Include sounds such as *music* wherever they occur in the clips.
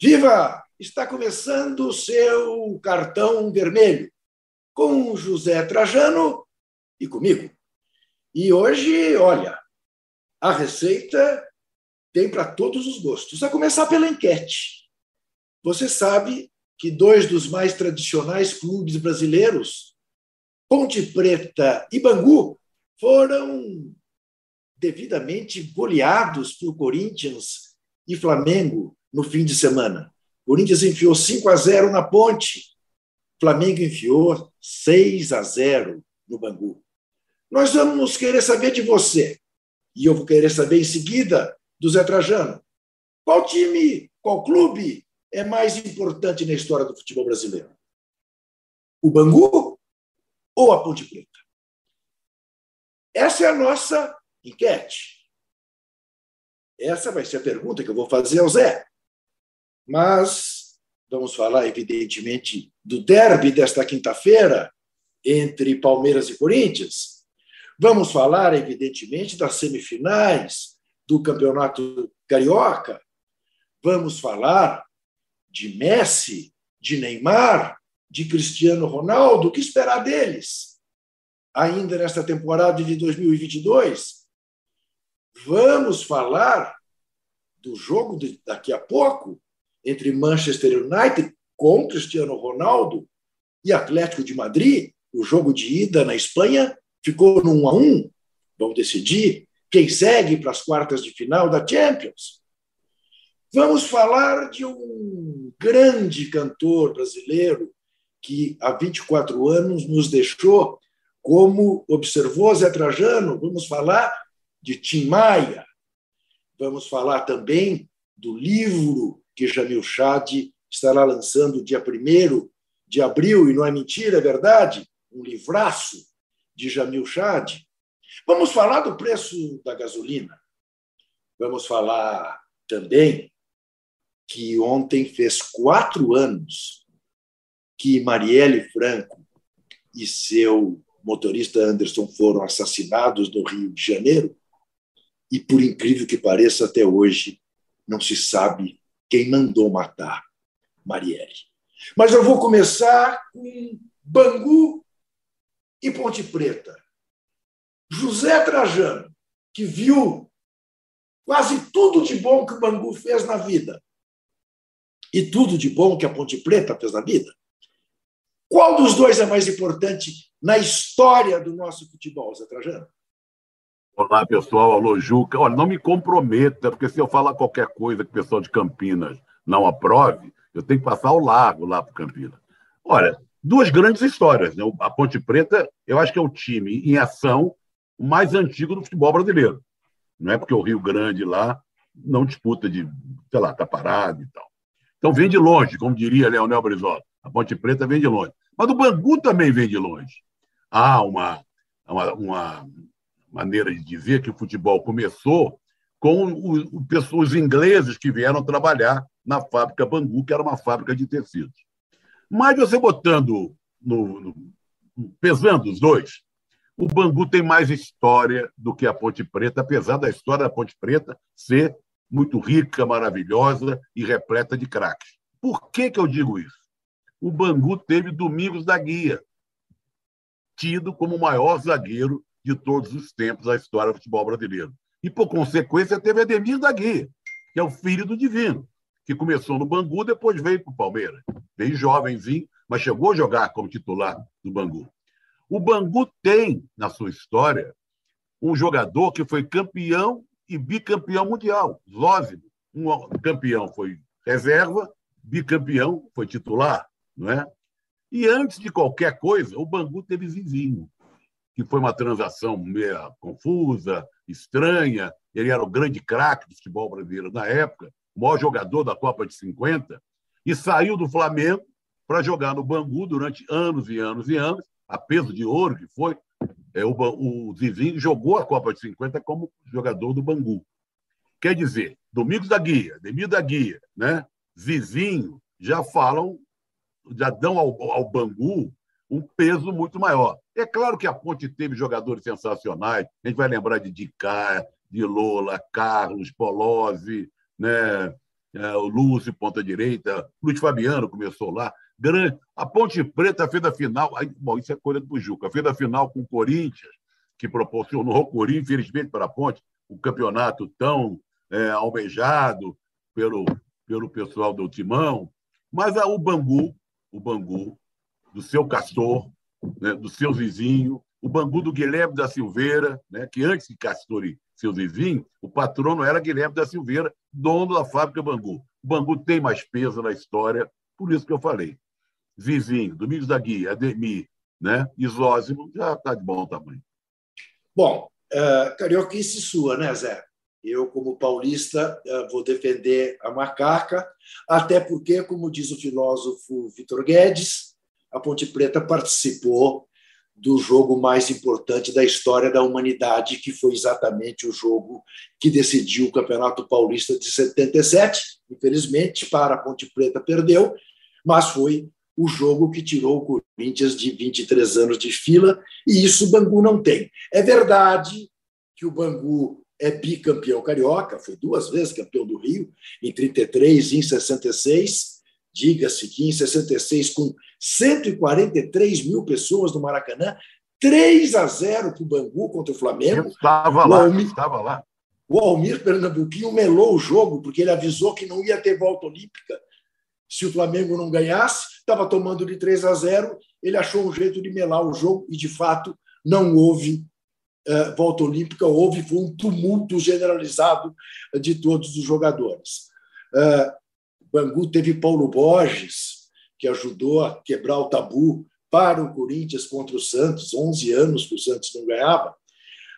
Viva! Está começando o seu cartão vermelho com José Trajano e comigo. E hoje, olha, a receita tem para todos os gostos, a começar pela enquete. Você sabe que dois dos mais tradicionais clubes brasileiros, Ponte Preta e Bangu, foram devidamente goleados por Corinthians e Flamengo no fim de semana. Corinthians enfiou 5 a 0 na Ponte, Flamengo enfiou 6 a 0 no Bangu. Nós vamos querer saber de você, e eu vou querer saber em seguida do Zé Trajano. Qual time, qual clube é mais importante na história do futebol brasileiro? O Bangu ou a Ponte Preta? Essa é a nossa enquete. Essa vai ser a pergunta que eu vou fazer ao Zé. Mas vamos falar, evidentemente, do derby desta quinta-feira entre Palmeiras e Corinthians. Vamos falar, evidentemente, das semifinais do Campeonato Carioca. Vamos falar de Messi, de Neymar, de Cristiano Ronaldo. O que esperar deles? Ainda nesta temporada de 2022, vamos falar do jogo de daqui a pouco entre Manchester United com Cristiano Ronaldo e Atlético de Madrid. O jogo de ida na Espanha ficou no 1 a 1. Vamos decidir quem segue para as quartas de final da Champions. Vamos falar de um grande cantor brasileiro que há 24 anos nos deixou, como observou Zé Trajano. Vamos falar de Tim Maia. Vamos falar também do livro que Jamil Chad estará lançando dia 1 de abril, e não é mentira, é verdade, um livraço de Jamil Chad. Vamos falar do preço da gasolina. Vamos falar também que ontem fez quatro anos que Marielle Franco e seu motorista Anderson foram assassinados no Rio de Janeiro. E, por incrível que pareça, até hoje não se sabe quem mandou matar Marielle. Mas eu vou começar com Bangu e Ponte Preta. José Trajano, que viu quase tudo de bom que o Bangu fez na vida e tudo de bom que a Ponte Preta fez na vida, qual dos dois é mais importante na história do nosso futebol, Zé Trajano? Olá, pessoal. Alô, Juca. Olha, não me comprometa, porque se eu falar qualquer coisa que o pessoal de Campinas não aprove, eu tenho que passar ao largo lá para Campinas. Olha, duas grandes histórias. Né? A Ponte Preta, eu acho que é o time em ação mais antigo do futebol brasileiro. Não é porque o Rio Grande lá não disputa de, sei lá, tá parado e tal. Então vem de longe, como diria Leonel Brizola. A Ponte Preta vem de longe. Mas o Bangu também vem de longe. Há uma, uma, uma maneira de dizer que o futebol começou com os ingleses que vieram trabalhar na fábrica Bangu, que era uma fábrica de tecidos. Mas você botando, no, no, pesando os dois, o Bangu tem mais história do que a Ponte Preta, apesar da história da Ponte Preta ser muito rica, maravilhosa e repleta de craques. Por que, que eu digo isso? O Bangu teve Domingos da Guia, tido como o maior zagueiro de todos os tempos da história do futebol brasileiro. E, por consequência, teve Ademir da que é o filho do Divino, que começou no Bangu, depois veio para o Palmeiras. Veio jovenzinho, mas chegou a jogar como titular do Bangu. O Bangu tem, na sua história, um jogador que foi campeão e bicampeão mundial, Zózimo. Um campeão foi reserva, bicampeão foi titular, não é? E antes de qualquer coisa, o Bangu teve Zizinho, que foi uma transação meio confusa, estranha. Ele era o grande craque do futebol brasileiro na época, o maior jogador da Copa de 50, e saiu do Flamengo para jogar no Bangu durante anos e anos e anos, a peso de ouro que foi. É, o, o Zizinho jogou a Copa de 50 como jogador do Bangu. Quer dizer, Domingos da Guia, Demir da Guia, né? Zizinho, já falam, já dão ao, ao Bangu um peso muito maior. É claro que a Ponte teve jogadores sensacionais, a gente vai lembrar de Dicá, de Lola, Carlos, Polozzi, né? é, o Lúcio, ponta direita, Luiz Fabiano começou lá. Grande. A Ponte Preta fez a final. Bom, isso é coisa do Juca. Fez a final com o Corinthians, que proporcionou ao Corinthians, infelizmente para a Ponte, um campeonato tão é, almejado pelo, pelo pessoal do Timão. Mas a, o Bangu, o Bangu, do seu Castor, né, do seu Zizinho, o Bangu do Guilherme da Silveira, né, que antes de Castor e seu Zizinho, o patrono era Guilherme da Silveira, dono da fábrica Bangu. O Bangu tem mais peso na história, por isso que eu falei. Zizinho, Domingos da Guia, Ademir, né? Isósimo, já está de bom tamanho. Bom, uh, carioquice sua, né, Zé? Eu, como paulista, uh, vou defender a macaca, até porque, como diz o filósofo Vitor Guedes, a Ponte Preta participou do jogo mais importante da história da humanidade, que foi exatamente o jogo que decidiu o Campeonato Paulista de 77. Infelizmente, para a Ponte Preta perdeu, mas foi o jogo que tirou o Corinthians de 23 anos de fila, e isso o Bangu não tem. É verdade que o Bangu é bicampeão carioca, foi duas vezes campeão do Rio, em 33 e em 66. Diga-se que em 66, com 143 mil pessoas no Maracanã, 3 a 0 para o Bangu contra o Flamengo. Estava lá, Almir, estava lá. O Almir Pernambuquinho melou o jogo, porque ele avisou que não ia ter volta olímpica se o Flamengo não ganhasse. Estava tomando de 3 a 0, ele achou um jeito de melar o jogo e, de fato, não houve uh, volta olímpica, houve foi um tumulto generalizado de todos os jogadores. Uh, Bangu teve Paulo Borges, que ajudou a quebrar o tabu para o Corinthians contra o Santos, 11 anos que o Santos não ganhava.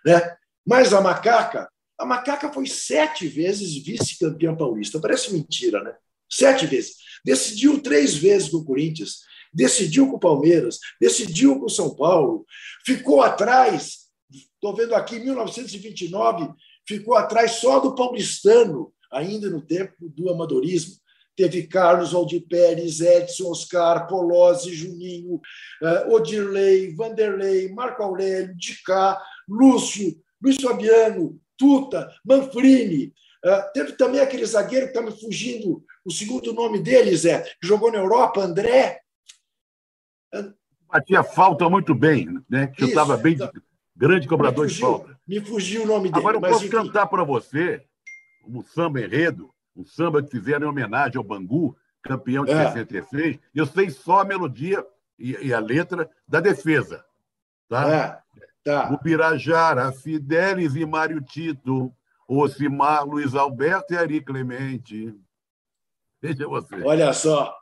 Né? Mas a Macaca, a Macaca foi sete vezes vice-campeã paulista. Parece mentira, né? Sete vezes. Decidiu três vezes com o Corinthians, decidiu com o Palmeiras, decidiu com o São Paulo, ficou atrás, estou vendo aqui, em 1929, ficou atrás só do paulistano, ainda no tempo do amadorismo. Teve Carlos Aldir Pérez, Edson, Oscar, Polozzi, Juninho, uh, Odirley, Vanderlei, Marco Aurélio, Dicá, Lúcio, Luiz Fabiano, Tuta, Manfrini. Uh, teve também aquele zagueiro que está me fugindo, o segundo nome dele, Zé, que jogou na Europa, André. Batia falta muito bem, né? Que estava bem de, grande cobrador fugiu, de falta. Me fugiu o nome dele. Agora eu posso enfim... cantar para você um samba enredo um samba que fizeram em homenagem ao Bangu, campeão de é. 66. Eu sei só a melodia e, e a letra da defesa. Tá? É. Tá. O Pirajara, Fidelis e Mário Tito, Ocimar, Luiz Alberto e Ari Clemente. Veja você. Olha só.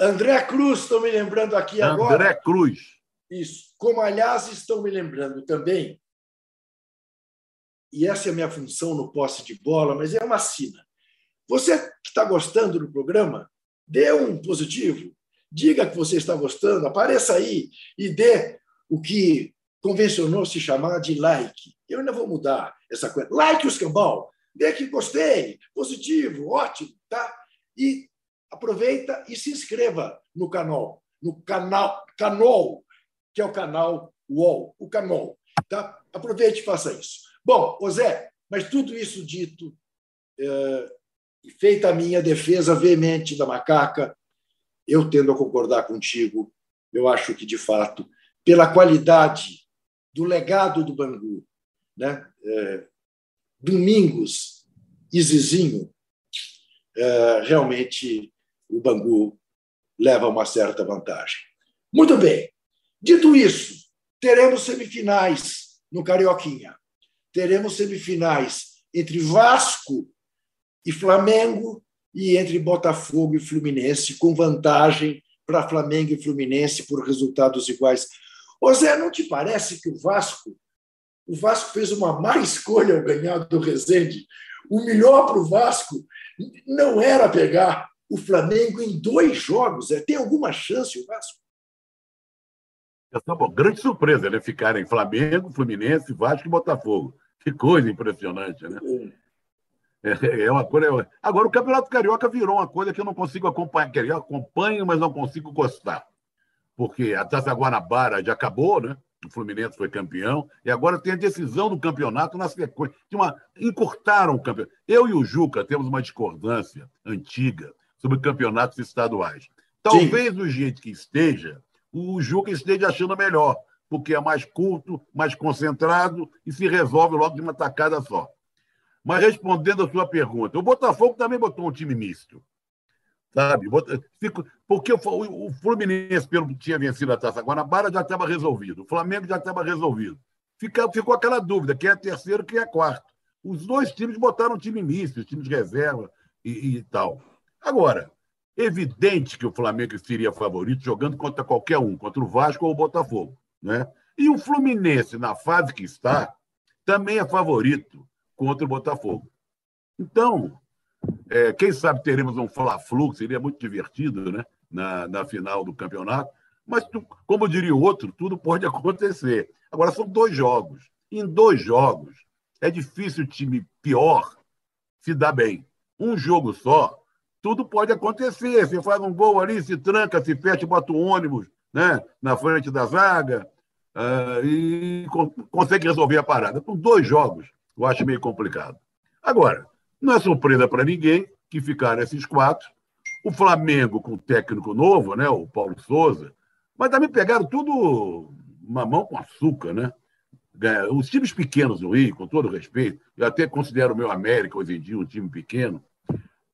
André Cruz, estou me lembrando aqui agora. André Cruz. Isso. Como, aliás, estou me lembrando também e essa é a minha função no posse de bola, mas é uma sina. Você que está gostando do programa, dê um positivo, diga que você está gostando, apareça aí e dê o que convencionou se chamar de like. Eu ainda vou mudar essa coisa. Like o escambau, dê que gostei, positivo, ótimo, tá? E aproveita e se inscreva no canal, no canal, canal, que é o canal UOL, o canal, tá? Aproveite e faça isso. Bom, José, mas tudo isso dito é, e feita a minha defesa veemente da macaca, eu tendo a concordar contigo. Eu acho que, de fato, pela qualidade do legado do Bangu, né? É, Domingos e Zizinho, é, realmente o Bangu leva uma certa vantagem. Muito bem. Dito isso, teremos semifinais no Carioquinha teremos semifinais entre Vasco e Flamengo e entre Botafogo e Fluminense, com vantagem para Flamengo e Fluminense por resultados iguais. Ô Zé, não te parece que o Vasco, o Vasco fez uma má escolha ao ganhar do Rezende? O melhor para o Vasco não era pegar o Flamengo em dois jogos. É, tem alguma chance o Vasco? Tá bom. Grande surpresa, né? Ficarem Flamengo, Fluminense, Vasco e Botafogo. Que coisa impressionante, né? É, é uma coisa. Agora, o Campeonato Carioca virou uma coisa que eu não consigo acompanhar. Eu acompanho, mas não consigo gostar. Porque a Taça Guanabara já acabou, né? o Fluminense foi campeão, e agora tem a decisão do campeonato na sequência. Uma, encurtaram o campeonato. Eu e o Juca temos uma discordância antiga sobre campeonatos estaduais. Talvez Sim. o jeito que esteja, o Juca esteja achando melhor, porque é mais curto, mais concentrado e se resolve logo de uma tacada só. Mas respondendo a sua pergunta, o Botafogo também botou um time misto. Sabe? Porque o Fluminense, pelo tinha vencido a Taça Guanabara, já estava resolvido. O Flamengo já estava resolvido. ficou aquela dúvida: quem é terceiro, quem é quarto. Os dois times botaram um time misto, os times de reserva e, e tal. Agora, evidente que o Flamengo seria favorito jogando contra qualquer um, contra o Vasco ou o Botafogo. Né? E o Fluminense, na fase que está, também é favorito contra o Botafogo. Então, é, quem sabe teremos um Fla-Flu, seria muito divertido né? na, na final do campeonato. Mas, como diria o outro, tudo pode acontecer. Agora, são dois jogos. Em dois jogos, é difícil o time pior se dar bem. Um jogo só, tudo pode acontecer. Você faz um gol ali, se tranca, se fecha, bota o ônibus né, na frente da zaga uh, e consegue resolver a parada. Com dois jogos, eu acho meio complicado. Agora, não é surpresa para ninguém que ficaram esses quatro. O Flamengo com técnico novo, né, o Paulo Souza, mas também pegaram tudo mamão com açúcar, né? Os times pequenos do Rio, com todo respeito, eu até considero o meu América hoje em dia um time pequeno,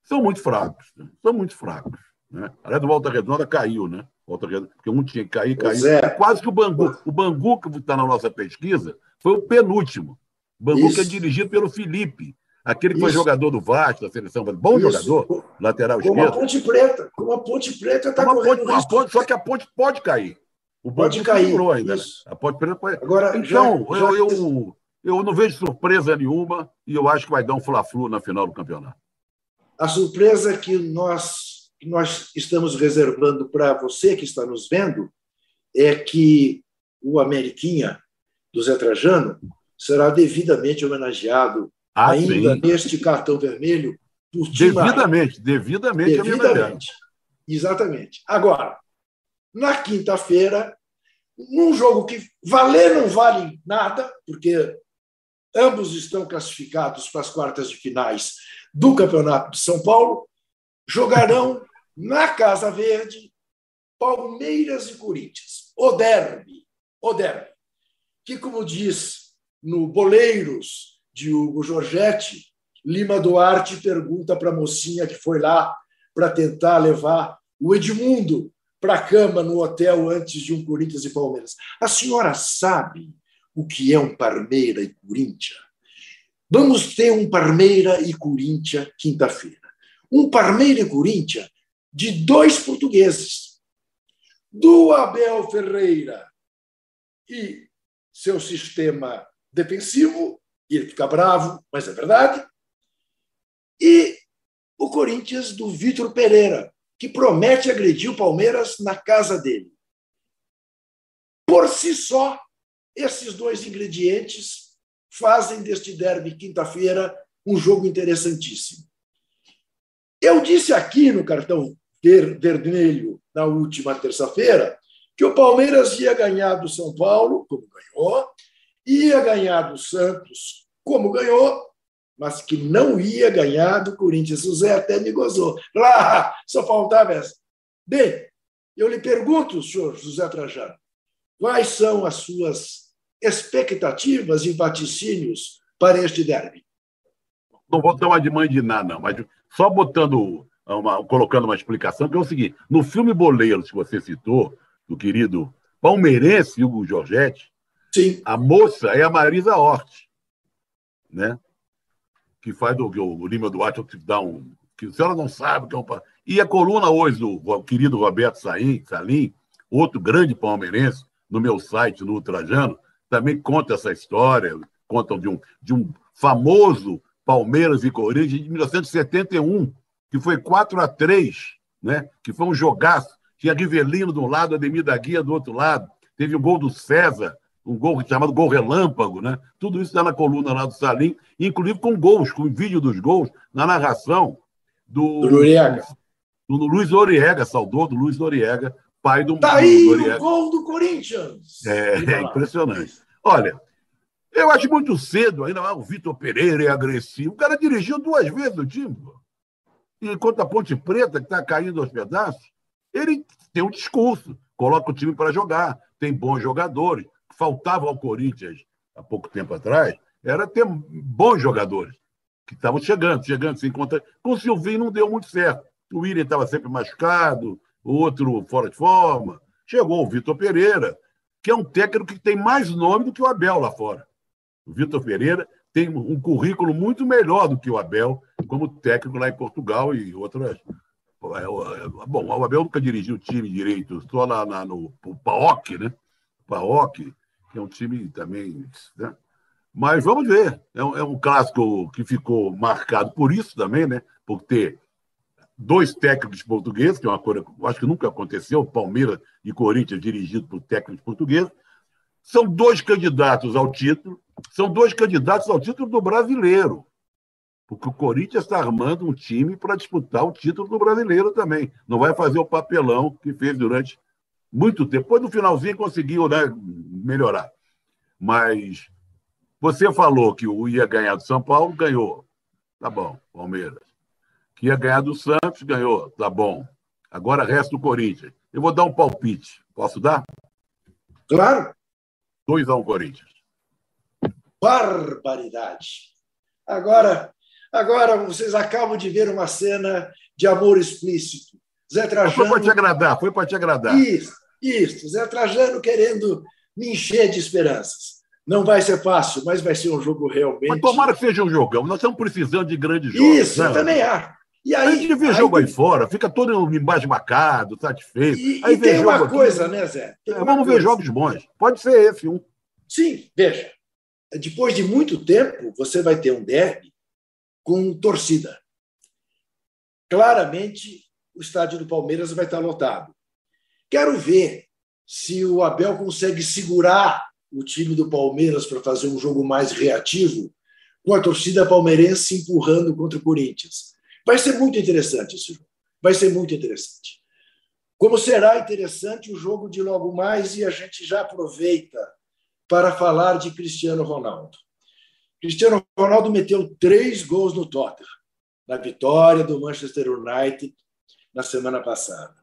são muito fracos. Né? São muito fracos. Né? Aliás, o Volta Redonda caiu, né? Volta Redonda, porque um tinha que cair, caiu. É. Quase que o Bangu, o Bangu que está na nossa pesquisa, foi o penúltimo. O Bangu Isso. que é dirigido pelo Felipe, aquele que Isso. foi jogador do Vasco, da seleção, bom Isso. jogador, lateral esquerdo. Como a Ponte Preta, como a Ponte Preta está correndo ponte, a ponte, Só que a Ponte pode cair. O pode cair. Ainda, né? A Ponte Preta pode... Agora, então, já, já... Eu, eu, eu não vejo surpresa nenhuma e eu acho que vai dar um Fla-Flu na final do campeonato. A surpresa que nós, que nós estamos reservando para você que está nos vendo é que o Ameriquinha do Zé Trajano será devidamente homenageado ah, ainda sim. neste cartão vermelho por Devidamente, devidamente, devidamente. Exatamente. Agora, na quinta-feira, num jogo que valer não vale nada, porque ambos estão classificados para as quartas de finais do Campeonato de São Paulo, jogarão na Casa Verde Palmeiras e Corinthians. O derby, o derby, que, como diz no Boleiros de Hugo Giorgetti, Lima Duarte pergunta para a mocinha que foi lá para tentar levar o Edmundo para a cama no hotel antes de um Corinthians e Palmeiras. A senhora sabe o que é um Parmeira e Corinthians? Vamos ter um Parmeira e Corinthians quinta-feira. Um Parmeira e Corinthians de dois portugueses. Do Abel Ferreira e seu sistema defensivo, e ele fica bravo, mas é verdade. E o Corinthians do Vitor Pereira, que promete agredir o Palmeiras na casa dele. Por si só, esses dois ingredientes fazem deste derby quinta-feira um jogo interessantíssimo. Eu disse aqui no cartão vermelho, na última terça-feira, que o Palmeiras ia ganhar do São Paulo, como ganhou, ia ganhar do Santos, como ganhou, mas que não ia ganhar do Corinthians. O Zé até me gozou. *laughs* Lá, só faltava essa. Bem, eu lhe pergunto, senhor José Trajano, quais são as suas expectativas e vaticínios para este derby? Não vou dar uma de mãe de nada, não, mas só botando, uma, colocando uma explicação, que é o seguinte: no filme Boleiros, que você citou, do querido palmeirense Hugo Giorgetti, Sim. a moça é a Marisa Hort, né? que faz do o Lima Duarte que dá um. que a senhora não sabe que é um. E a coluna hoje do querido Roberto Salim, outro grande palmeirense, no meu site, no Ultrajano, também conta essa história, contam de um, de um famoso Palmeiras e Corinthians de 1971, que foi 4 a 3 né? que foi um jogaço. Tinha Rivelino de um lado, Ademir da Guia do outro lado. Teve o gol do César, um gol chamado gol relâmpago, né? Tudo isso está na coluna lá do Salim, inclusive com gols, com vídeo dos gols, na narração do, do Noriega. Do, do Luiz Noriega, saudoso Luiz Noriega, pai do. Tá aí o gol do Corinthians! É, é impressionante. Olha, eu acho muito cedo ainda. Ah, o Vitor Pereira é agressivo. O cara dirigiu duas vezes o time. Enquanto a Ponte Preta, que está caindo aos pedaços, ele tem um discurso, coloca o time para jogar, tem bons jogadores. Faltava ao Corinthians, há pouco tempo atrás, era ter bons jogadores que estavam chegando, chegando, se encontra. Com o Silvinho não deu muito certo. O William estava sempre machucado, outro fora de forma. Chegou o Vitor Pereira, que é um técnico que tem mais nome do que o Abel lá fora. O Vitor Pereira tem um currículo muito melhor do que o Abel como técnico lá em Portugal e outras. É, é, bom, o Abel nunca dirigiu o time direito, só lá, lá no PAOC, né? PAOC, que é um time também. Né? Mas vamos ver. É um, é um clássico que ficou marcado por isso também, né? Por ter dois técnicos portugueses, que é uma coisa que acho que nunca aconteceu, Palmeiras e Corinthians dirigido por técnicos portugueses. São dois candidatos ao título, são dois candidatos ao título do brasileiro. Porque o Corinthians está armando um time para disputar o título do brasileiro também. Não vai fazer o papelão que fez durante muito tempo. Depois, no finalzinho, conseguiu né, melhorar. Mas você falou que o ia ganhar do São Paulo, ganhou. Tá bom, Palmeiras. Que ia ganhar do Santos, ganhou. Tá bom. Agora resta o Corinthians. Eu vou dar um palpite. Posso dar? Claro. 2 a 1 um, Corinthians. Barbaridade. Agora, agora vocês acabam de ver uma cena de amor explícito. Zé Trajano. Foi para te agradar, foi para te agradar. Isso, isso. Zé Trajano querendo me encher de esperanças. Não vai ser fácil, mas vai ser um jogo realmente. Mas tomara que seja um jogão. Nós estamos precisando de grandes jogos. Isso, né? eu também acho. E aí, a gente vê aí, jogo aí fora, fica todo embasbacado, satisfeito. E, aí e tem uma coisa, aqui. né, Zé? É, vamos coisa. ver jogos bons. Pode ser esse um. Sim, veja. Depois de muito tempo, você vai ter um derby com torcida. Claramente, o estádio do Palmeiras vai estar lotado. Quero ver se o Abel consegue segurar o time do Palmeiras para fazer um jogo mais reativo, com a torcida palmeirense empurrando contra o Corinthians. Vai ser muito interessante esse jogo. Vai ser muito interessante. Como será interessante o jogo de logo mais, e a gente já aproveita para falar de Cristiano Ronaldo. Cristiano Ronaldo meteu três gols no Tottenham, na vitória do Manchester United na semana passada.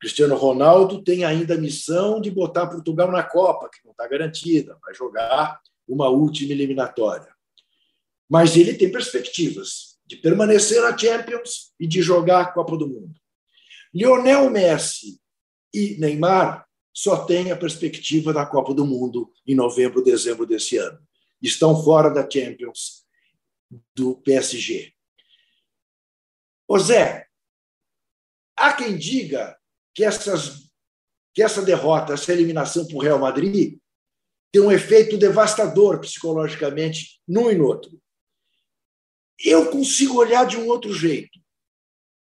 Cristiano Ronaldo tem ainda a missão de botar Portugal na Copa, que não está garantida, vai jogar uma última eliminatória. Mas ele tem perspectivas de permanecer na Champions e de jogar a Copa do Mundo. Lionel Messi e Neymar só têm a perspectiva da Copa do Mundo em novembro, dezembro desse ano. Estão fora da Champions do PSG. Ô Zé, há quem diga que, essas, que essa derrota, essa eliminação para o Real Madrid tem um efeito devastador psicologicamente num e no outro. Eu consigo olhar de um outro jeito,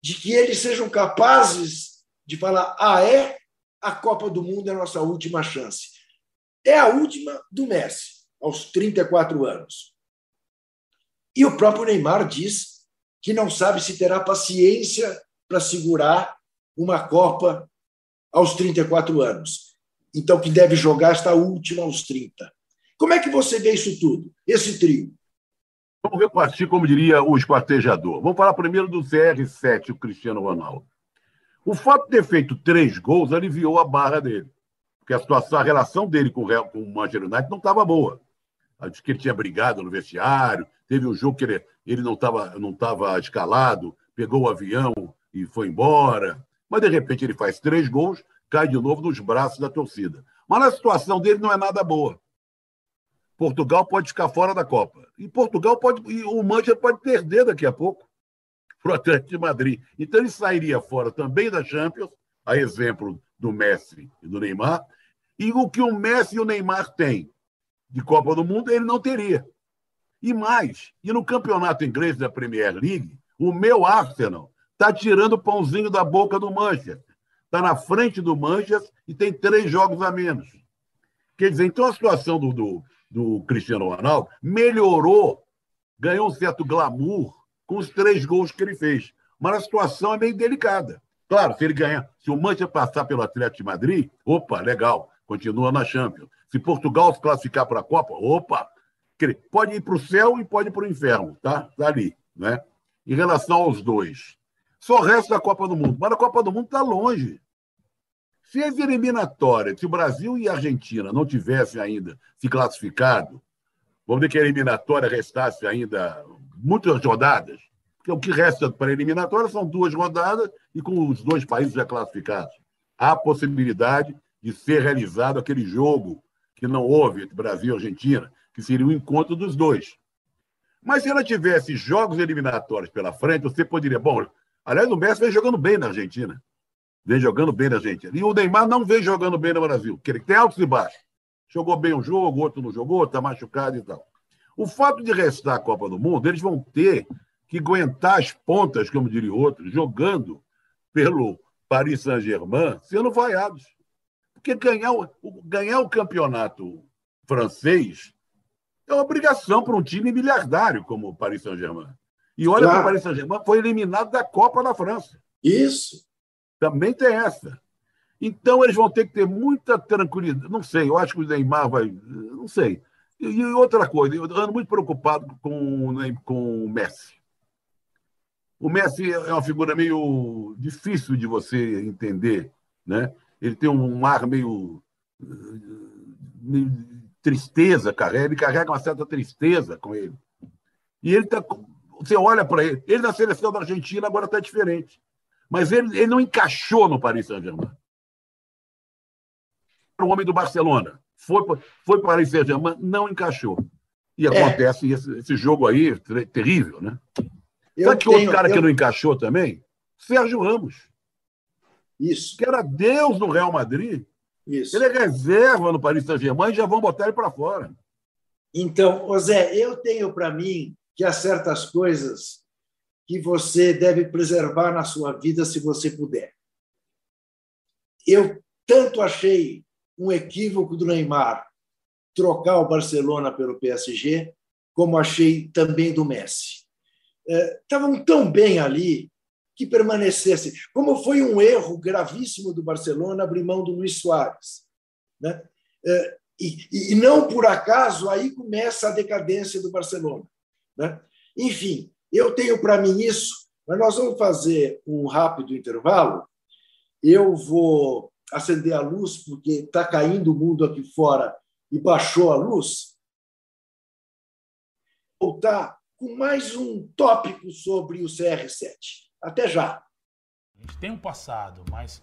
de que eles sejam capazes de falar: ah, é? a Copa do Mundo é a nossa última chance. É a última do Messi, aos 34 anos. E o próprio Neymar diz que não sabe se terá paciência para segurar uma Copa aos 34 anos. Então, que deve jogar esta última aos 30. Como é que você vê isso tudo, esse trio? Vamos ver partir, como diria o esquartejador. Vamos falar primeiro do CR7, o Cristiano Ronaldo. O fato de ter feito três gols aliviou a barra dele. Porque a situação, a relação dele com o, Real, com o Manchester United não estava boa. Acho que ele tinha brigado no vestiário, teve um jogo que ele, ele não estava não tava escalado, pegou o avião e foi embora. Mas, de repente, ele faz três gols, cai de novo nos braços da torcida. Mas a situação dele não é nada boa. Portugal pode ficar fora da Copa. E Portugal pode. E o Manchester pode perder daqui a pouco para o Atlético de Madrid. Então ele sairia fora também da Champions, a exemplo do Messi e do Neymar, e o que o Messi e o Neymar têm de Copa do Mundo, ele não teria. E mais, e no campeonato inglês da Premier League, o meu Arsenal está tirando o pãozinho da boca do Manchester. Está na frente do Manchester e tem três jogos a menos. Quer dizer, então a situação do, do, do Cristiano Ronaldo melhorou, ganhou um certo glamour com os três gols que ele fez. Mas a situação é meio delicada. Claro, se ele ganhar, se o Manchester passar pelo Atlético de Madrid, opa, legal, continua na Champions. Se Portugal se classificar para a Copa, opa, pode ir para o céu e pode ir para o inferno, tá? Tá ali, né? Em relação aos dois. Só resta a Copa do Mundo. Mas a Copa do Mundo está longe. Se as eliminatórias, se o Brasil e a Argentina não tivessem ainda se classificado, vamos dizer que a eliminatória restasse ainda muitas rodadas, porque o que resta para a eliminatória são duas rodadas e com os dois países já classificados. Há possibilidade de ser realizado aquele jogo que não houve entre Brasil e Argentina, que seria o encontro dos dois. Mas se ela tivesse jogos eliminatórios pela frente, você poderia. Bom, aliás, o Messi vem jogando bem na Argentina. Vem jogando bem na Argentina. E o Neymar não vem jogando bem no Brasil, porque ele tem altos e baixos. Jogou bem um jogo, outro não jogou, está machucado e tal. O fato de restar a Copa do Mundo, eles vão ter que aguentar as pontas, como diria outro, jogando pelo Paris Saint-Germain, sendo vaiados. Porque ganhar o, ganhar o campeonato francês é uma obrigação para um time miliardário como o Paris Saint-Germain. E olha claro. que o Paris Saint-Germain foi eliminado da Copa da França. Isso. Também tem essa. Então eles vão ter que ter muita tranquilidade. Não sei, eu acho que o Neymar vai. Não sei. E outra coisa, eu ando muito preocupado com, com o Messi. O Messi é uma figura meio difícil de você entender, né? Ele tem um ar meio, meio tristeza, carrega, ele carrega uma certa tristeza com ele. E ele tá, você olha para ele, ele na seleção da Argentina agora está diferente. Mas ele, ele não encaixou no Paris Saint-Germain. O homem do Barcelona foi, foi para o Paris Saint-Germain, não encaixou. E é. acontece é. esse, esse, jogo aí, terrível, né? Eu Sabe que tenho, outro cara eu... que não encaixou também? Sérgio Ramos. Isso. Que era Deus no Real Madrid. Isso. Ele é reserva no Paris Saint-Germain e já vão botar ele para fora. Então, José, eu tenho para mim que há certas coisas que você deve preservar na sua vida se você puder. Eu tanto achei um equívoco do Neymar trocar o Barcelona pelo PSG, como achei também do Messi. Estavam é, tão bem ali que permanecesse. Como foi um erro gravíssimo do Barcelona abrir mão do Luiz Soares. Né? É, e, e não por acaso aí começa a decadência do Barcelona. Né? Enfim, eu tenho para mim isso, mas nós vamos fazer um rápido intervalo. Eu vou acender a luz, porque está caindo o mundo aqui fora e baixou a luz. Voltar com mais um tópico sobre o CR7. Até já. A gente tem um passado, mas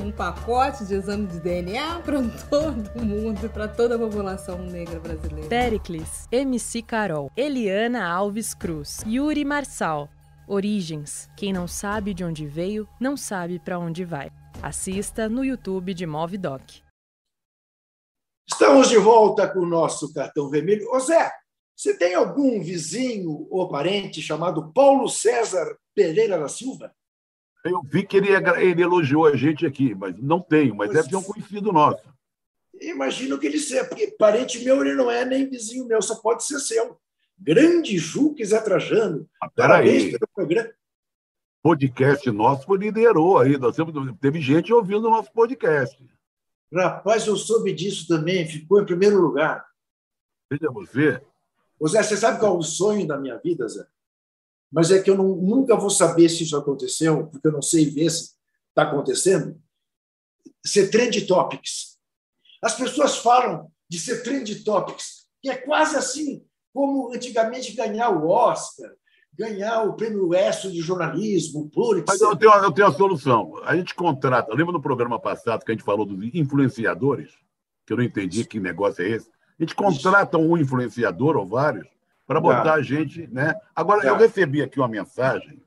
um pacote de exame de DNA *laughs* para todo mundo e para toda a população negra brasileira. Pericles, MC Carol, Eliana Alves Cruz, Yuri Marçal. Origens. Quem não sabe de onde veio, não sabe para onde vai. Assista no YouTube de Movidoc. Estamos de volta com o nosso cartão vermelho. Ô Zé, você tem algum vizinho ou parente chamado Paulo César Pereira da Silva? Eu vi que ele, ele elogiou a gente aqui, mas não tenho, mas deve ter um conhecido nosso. Imagino que ele seja, porque parente meu ele não é nem vizinho meu, só pode ser seu. Grande Juques Zé Trajano. Ah, Parabéns pelo programa. Podcast nosso liderou aí. Nós teve gente ouvindo o nosso podcast. Rapaz, eu soube disso também, ficou em primeiro lugar. Veja você. Ô Zé, você sabe qual é o sonho da minha vida, Zé? Mas é que eu não, nunca vou saber se isso aconteceu, porque eu não sei ver se está acontecendo. Ser trend topics. As pessoas falam de ser trend topics, que é quase assim como antigamente ganhar o Oscar, ganhar o prêmio ESSO de jornalismo, Pulitzer. Mas eu tenho, eu tenho a solução. A gente contrata, lembra no programa passado que a gente falou dos influenciadores? que eu não entendi que negócio é esse. A gente contrata um influenciador ou vários para botar Tá. a gente, né? Agora, Tá. eu recebi aqui uma mensagem,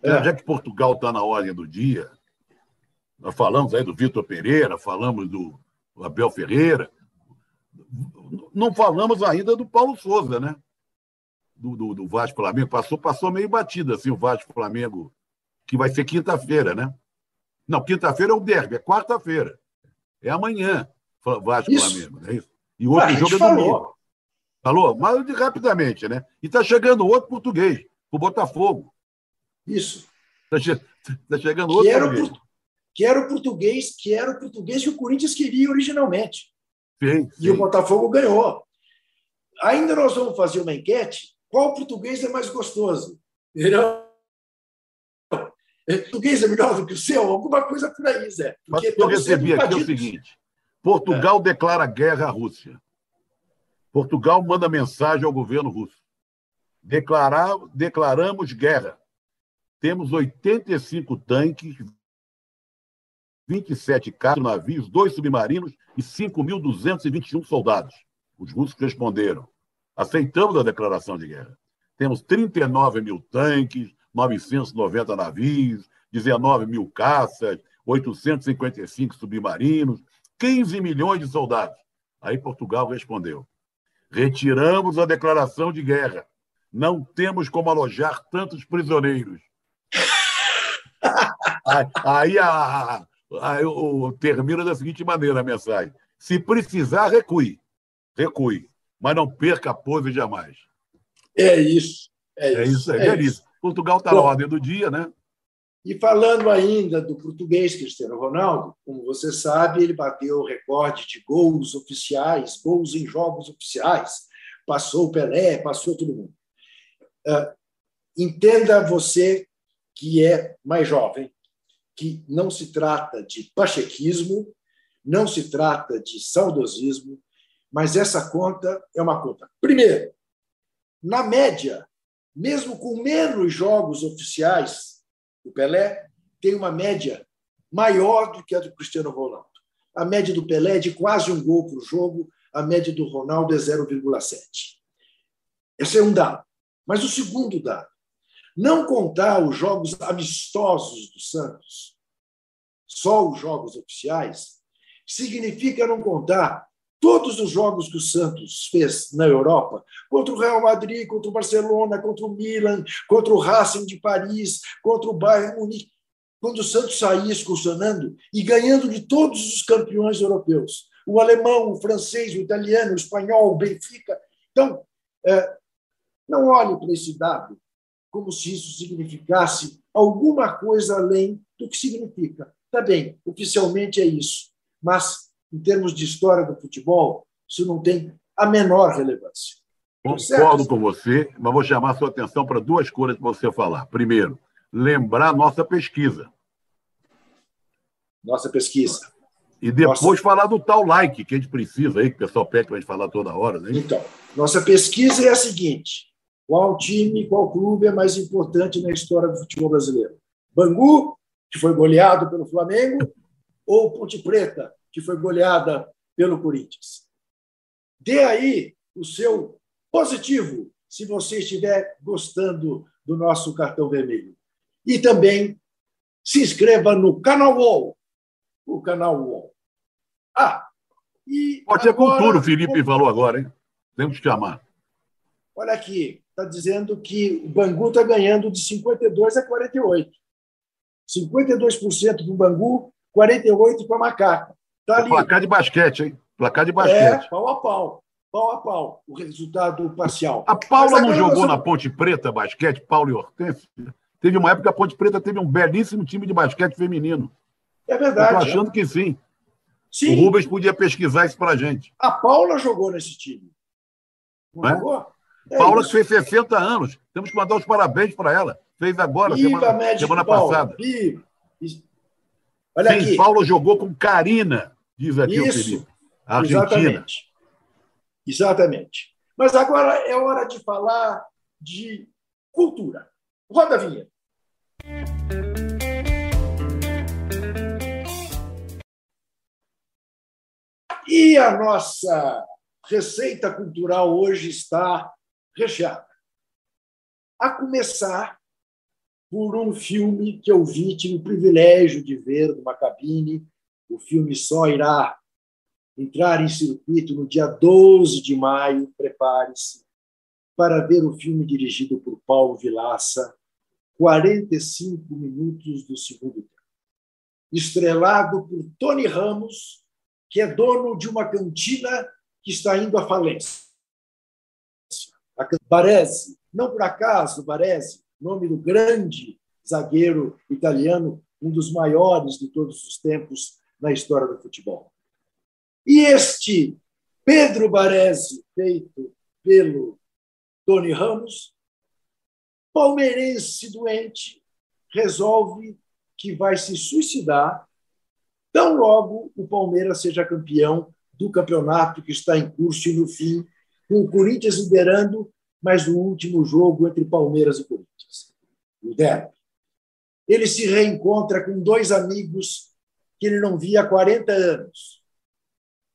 É. já que Portugal está na ordem do dia, nós falamos aí do Vitor Pereira, falamos do Abel Ferreira, não falamos ainda do Paulo Souza, né? Do, do, do Vasco Flamengo. Passou, passou meio batido assim, o Vasco Flamengo, que vai ser quinta-feira, né? Não, quinta-feira é o derby, é quarta-feira. É amanhã, Vasco Isso. Flamengo, não é isso? E o outro Ah, jogo é domingo. Falou. Mas rapidamente, né? E está chegando outro português, o Botafogo. Isso. Está chegando Que outro era, o, português. por- que era o português, que era o português que o Corinthians queria originalmente. Sim, E o sim. Botafogo ganhou. Ainda nós vamos fazer uma enquete. Qual português é mais gostoso? Entendeu? É, Português é melhor do que o seu? Alguma coisa por aí, Zé. Mas Porque que eu recebi aqui é o seguinte: Portugal declara guerra à Rússia. Portugal manda mensagem ao governo russo. Declarar, declaramos guerra. Temos 85 tanques, 27 carros, navios, dois submarinos e 5.221 soldados. Os russos responderam: aceitamos a declaração de guerra. Temos 39 mil tanques, 990 navios, 19 mil caças, 855 submarinos, 15 milhões de soldados. Aí Portugal respondeu: retiramos a declaração de guerra. Não temos como alojar tantos prisioneiros. *laughs* Aí, aí a, aí o, o- termina da seguinte maneira a mensagem: se precisar, recue. Recue. Mas não perca a pose jamais. É isso. É, É isso é é isso. Portugal está na ordem do dia, né? E falando ainda do português Cristiano Ronaldo, como você sabe, ele bateu o recorde de gols oficiais, gols em jogos oficiais. Passou o Pelé, passou todo mundo. Ah, entenda você que é mais jovem, que não se trata de pachequismo, não se trata de saudosismo, mas essa conta é uma conta. Primeiro, na média, mesmo com menos jogos oficiais, o Pelé tem uma média maior do que a do Cristiano Ronaldo. A média do Pelé é de quase um gol por jogo, a média do Ronaldo é 0,7. Esse é um dado. Mas o segundo dado, não contar os jogos amistosos do Santos, só os jogos oficiais, significa não contar todos os jogos que o Santos fez na Europa, contra o Real Madrid, contra o Barcelona, contra o Milan, contra o Racing de Paris, contra o Bayern Munique, quando o Santos saía excursionando e ganhando de todos os campeões europeus, o alemão, o francês, o italiano, o espanhol, o Benfica. Então, é, não olhe para esse dado como se isso significasse alguma coisa além do que significa. Tá bem, oficialmente é isso, mas em termos de história do futebol, isso não tem a menor relevância. Concordo com você, mas vou chamar a sua atenção para duas coisas para você falar. Primeiro, lembrar nossa pesquisa. Nossa pesquisa. E depois Nossa. falar do tal like que a gente precisa aí, que o pessoal pede para a gente falar toda hora. Né? Então, nossa pesquisa é a seguinte: qual time, qual clube é mais importante na história do futebol brasileiro? Bangu, que foi goleado pelo Flamengo, ou Ponte Preta, que foi goleada pelo Corinthians? Dê aí o seu positivo, se você estiver gostando do nosso cartão vermelho. E também se inscreva no canal UOL. O canal UOL. Ah, e Pode ser agora- cultura, o Felipe falou agora, hein? Temos que chamar. Olha aqui, está dizendo que o Bangu está ganhando de 52 a 48. 52% para o Bangu, 48% para a Macaca. Está ali. Placar de basquete, hein? Placar de É, basquete. pau a pau. Pau a pau, o resultado parcial. A Paula não jogou você- na Ponte Preta basquete, Paulo e Hortêncio? Teve uma época que a Ponte Preta teve um belíssimo time de basquete feminino. É Eu tô verdade. achando que sim. O Sim, Rubens podia pesquisar isso pra gente. a Paula jogou nesse time. Não É? jogou? É Paula isso. fez 60 anos. Temos que mandar os parabéns para ela. Fez agora, Viva semana, semana passada. Viva. Olha Sim, aqui. Paula jogou com Karina, diz aqui o Isso. Felipe. A Argentina. Exatamente. Exatamente. Mas agora é hora de falar de cultura. Roda a vinheta. E a nossa receita cultural hoje está recheada. A começar por um filme que eu vi, tive o privilégio de ver numa cabine. O filme só irá entrar em circuito no dia 12 de maio, prepare-se, para ver o filme dirigido por Paulo Vilaça, 45 minutos do segundo tempo. Estrelado por Tony Ramos, que é dono de uma cantina que está indo à falência. A Baresi, não por acaso, Baresi, nome do grande zagueiro italiano, um dos maiores de todos os tempos na história do futebol. E este Pedro Baresi, feito pelo Tony Ramos, palmeirense doente, resolve que vai se suicidar tão logo o Palmeiras seja campeão do campeonato que está em curso e no fim, com o Corinthians liderando, mas o último jogo entre Palmeiras e Corinthians, o derby. Ele se reencontra com dois amigos que ele não via há 40 anos.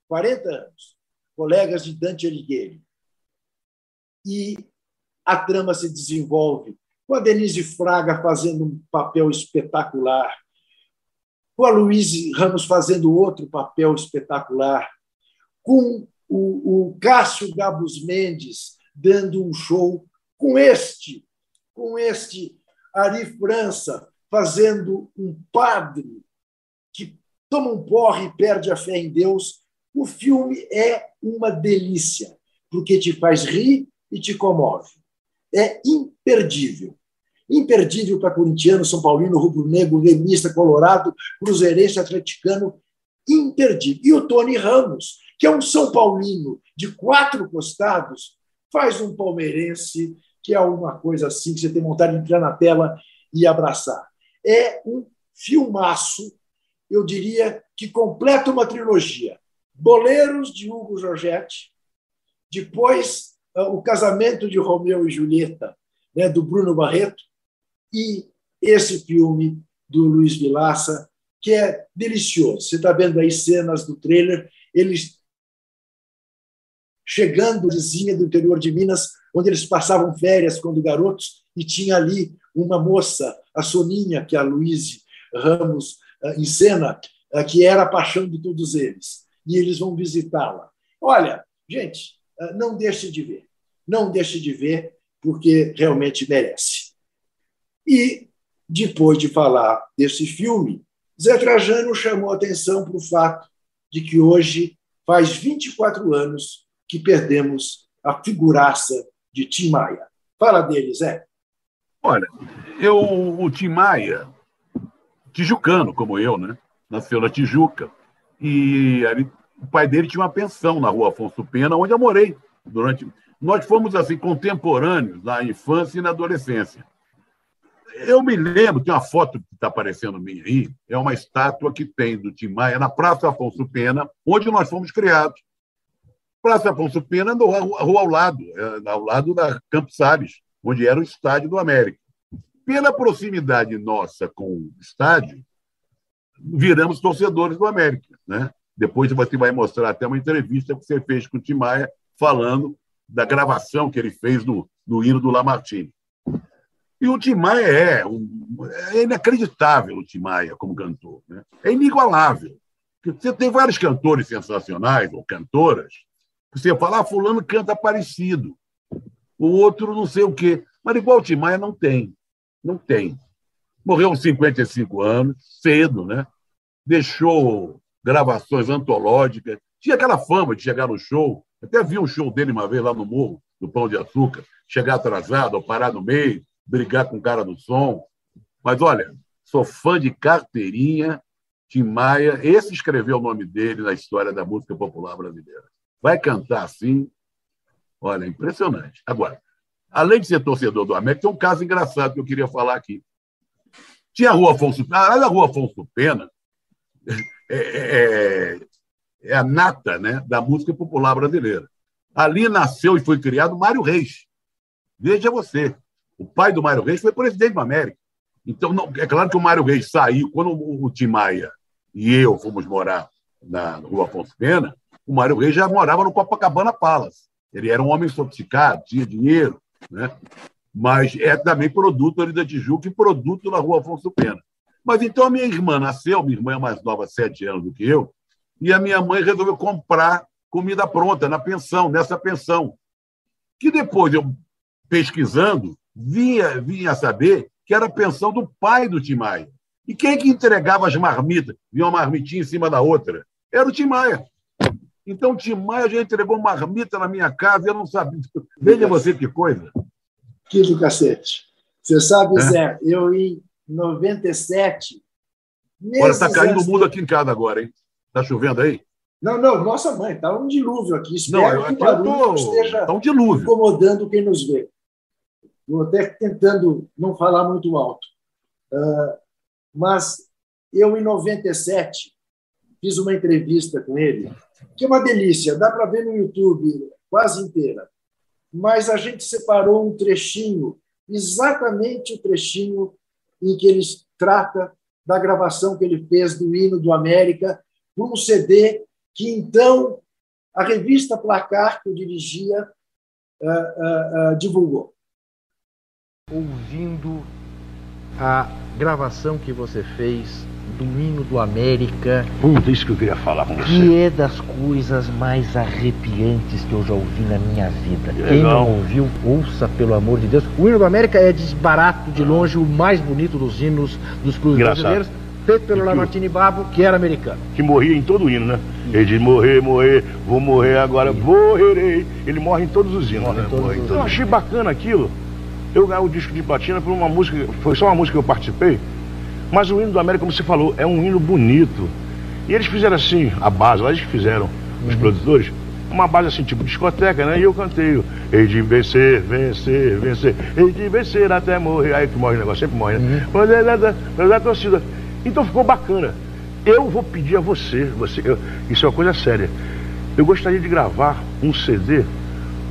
40 anos, colegas de Dante Alighieri. E a trama se desenvolve com a Denise Fraga fazendo um papel espetacular, com a Luiz Ramos fazendo outro papel espetacular, com o, o Cássio Gabus Mendes dando um show, com este, com este Ari França fazendo um padre toma um porre e perde a fé em Deus. O filme é uma delícia, porque te faz rir e te comove. É imperdível. Imperdível para corintiano, São Paulino, rubro-negro, gremista, colorado, cruzeirense, atleticano. Imperdível. E o Tony Ramos, que é um São Paulino de quatro costados, faz um palmeirense que é uma coisa assim que você tem vontade de entrar na tela e abraçar. É um filmaço, eu diria, que completa uma trilogia. Boleiros, de Hugo Giorgetti, depois ah, o casamento de Romeu e Julieta, né, do Bruno Barreto, e esse filme do Luiz Vilaça, que é delicioso. Você está vendo aí cenas do trailer, eles chegando vizinha do interior de Minas, onde eles passavam férias quando garotos, e tinha ali uma moça, a Soninha, que a Luiz Ramos uh, encena, uh, que era a paixão de todos eles. E eles vão visitá-la. Olha, gente, uh, não deixe de ver. Não deixe de ver, porque realmente merece. E, depois de falar desse filme, Zé Trajano chamou atenção para o fato de que hoje faz 24 anos que perdemos a figuraça de Tim Maia. Fala dele, Zé. Olha, eu, o Tim Maia, tijucano como eu, né? Nasceu na Tijuca. E ele, o pai dele tinha uma pensão na rua Afonso Pena, onde eu morei durante. Nós fomos assim contemporâneos na infância e na adolescência. Eu me lembro, tem uma foto que está aparecendo minha aí, é uma estátua que tem do Tim Maia na Praça Afonso Pena, onde nós fomos criados. Praça Afonso Pena, no, rua ao lado, é, ao lado da Campos Salles, onde era o estádio do América. Pela proximidade nossa com o estádio, viramos torcedores do América. Né? Depois você vai mostrar até uma entrevista que você fez com o Tim Maia falando da gravação que ele fez no, no hino do Lamartine. E o Tim Maia é, um, é inacreditável, o Tim Maia, como cantor. Né? É inigualável. Você tem vários cantores sensacionais, ou cantoras, você fala, ah, fulano canta parecido. O outro não sei o quê. Mas igual o Tim Maia não tem. Não tem. Morreu aos 55 anos, cedo, né? Deixou gravações antológicas. Tinha aquela fama de chegar no show. Até vi um show dele uma vez lá no Morro, do Pão de Açúcar. Chegar atrasado, ou parar no meio, brigar com o cara do som. Mas olha, sou fã de carteirinha, Tim Maia. Esse escreveu o nome dele na história da música popular brasileira vai cantar assim. Olha, impressionante. Agora, além de ser torcedor do América, tem um caso engraçado que eu queria falar aqui. Tinha a Rua Afonso Pena, a Rua Afonso Pena é, é, é, a nata né, da música popular brasileira. Ali nasceu e foi criado Mário Reis. Veja você, o pai do Mário Reis foi presidente do América. Então, não, é claro que o Mário Reis saiu, quando o, o Tim Maia e eu fomos morar na Rua Afonso Pena, o Mário Reis já morava no Copacabana Palace. Ele era um homem sofisticado, tinha dinheiro, né? mas é também produto ali da Tijuca e produto na rua Afonso Pena. Mas então a minha irmã nasceu, minha irmã é mais nova, sete anos do que eu, e a minha mãe resolveu comprar comida pronta na pensão, nessa pensão. Que depois eu, pesquisando, vinha, vinha saber que era a pensão do pai do Tim. E quem que entregava as marmitas? Vinha uma marmitinha em cima da outra. Era o Tim Maia. Então, Tim Maia já entregou marmita na minha casa e eu não sabia. Veja você que coisa. Que do cacete. Você sabe, é? Zé, eu em 97. Agora está caindo o mundo aqui em casa agora, hein? Está chovendo aí? Não, não, nossa mãe, está um dilúvio aqui. Espero não, que o barulho tô... esteja tá um dilúvio. incomodando quem nos vê. Estou até tentando não falar muito alto. Uh, mas eu, em 97, fiz uma entrevista com ele, que é uma delícia, dá para ver no YouTube quase inteira. Mas a gente separou um trechinho, exatamente o trechinho em que ele trata da gravação que ele fez do hino do América, por um CD que então a revista Placar, que eu dirigia, uh, uh, uh, divulgou. Ouvindo a gravação que você fez do hino do América. Puta, isso que eu queria falar com você. Que é das coisas mais arrepiantes que eu já ouvi na minha vida. Que Quem legal. não ouviu, ouça pelo amor de Deus. O hino do América é desbarato de longe o mais bonito dos hinos dos clubes Engraçado. brasileiros. Feito pelo Lamartine Babo, que era americano. Que morria em todo o hino, né? Ele diz morrer, morrer, vou morrer agora, morrerei. Ele morre em todos os hinos, morre né? Todos os eu achei bacana aquilo. Eu ganhei o disco de platina por uma música, foi só uma música que eu participei, mas o hino do América, como você falou, é um hino bonito. E eles fizeram assim, a base, lá eles fizeram, os uhum. produtores, uma base assim, tipo discoteca, né? E eu cantei, hei de vencer, vencer, vencer, hei de vencer até morrer. Aí que morre o negócio, sempre morre, né? Mas é da, da, da torcida. Então ficou bacana. Eu vou pedir a você, você eu, isso é uma coisa séria. Eu gostaria de gravar um CD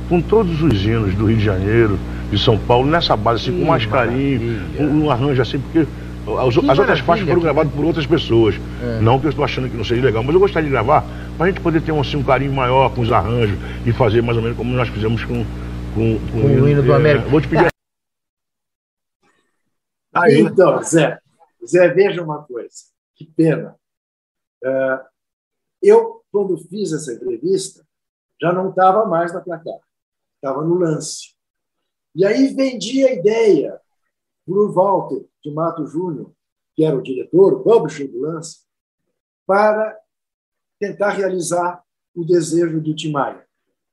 com todos os hinos do Rio de Janeiro, de São Paulo, nessa base, assim, com mais carinho, um, um arranjo assim, porque as, as outras faixas foram gravadas por outras pessoas. É. Não que eu estou achando que não seja legal, mas eu gostaria de gravar para a gente poder ter um, assim, um carinho maior com os arranjos e fazer mais ou menos como nós fizemos com, com, com, com o hino do é, América. Vou te pedir. *laughs* Aí. Então, Zé, Zé, veja uma coisa, que pena. Uh, eu, quando fiz essa entrevista, já não estava mais na placar, estava no lance. E aí vendi a ideia para o Walter de Mato Júnior, que era o diretor, o publisher do lance, para tentar realizar o desejo do Tim Maia.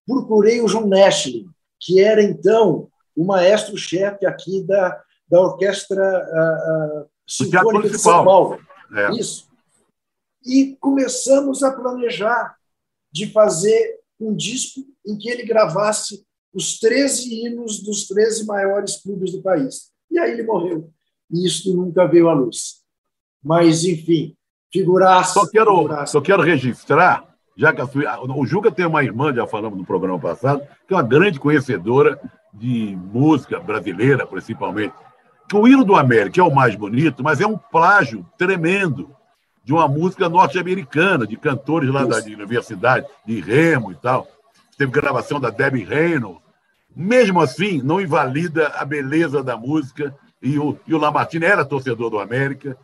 Procurei o João Neschling, que era então o maestro-chefe aqui da, da Orquestra uh, uh, Sinfônica de São Paulo. É. Isso. E começamos a planejar de fazer um disco em que ele gravasse os 13 hinos dos 13 maiores clubes do país. E aí ele morreu. E isso nunca veio à luz. Mas, enfim, figuraço. Só quero. Só quero registrar, já que a sua, o Juca tem uma irmã, já falamos no programa passado, que é uma grande conhecedora de música brasileira, principalmente. Que o hino do América é o mais bonito, mas é um plágio tremendo de uma música norte-americana, de cantores lá da universidade, de Remo e tal. Teve gravação da Debbie Reynolds, mesmo assim, não invalida a beleza da música. E o, e o Lamartine era torcedor do América,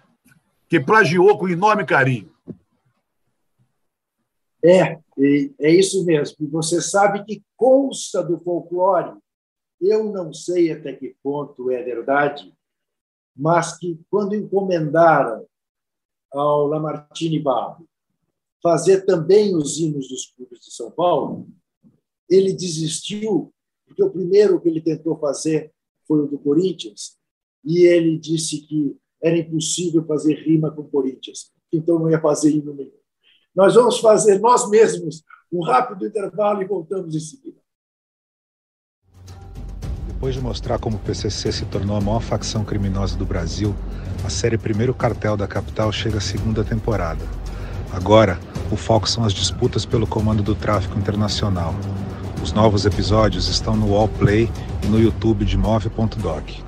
que plagiou com enorme carinho. É, é isso mesmo. Você sabe que consta do folclore, eu não sei até que ponto é verdade, mas que quando encomendaram ao Lamartine Barro fazer também os hinos dos clubes de São Paulo, ele desistiu porque o primeiro que ele tentou fazer foi o do Corinthians, e ele disse que era impossível fazer rima com Corinthians, então não ia fazer hino nenhum. Nós vamos fazer nós mesmos um rápido intervalo e voltamos em seguida. Depois de mostrar como o PCC se tornou a maior facção criminosa do Brasil, a série Primeiro Cartel da Capital chega à segunda temporada. Agora, o foco são as disputas pelo comando do tráfico internacional. Os novos episódios estão no Wallplay e no YouTube de Move.doc.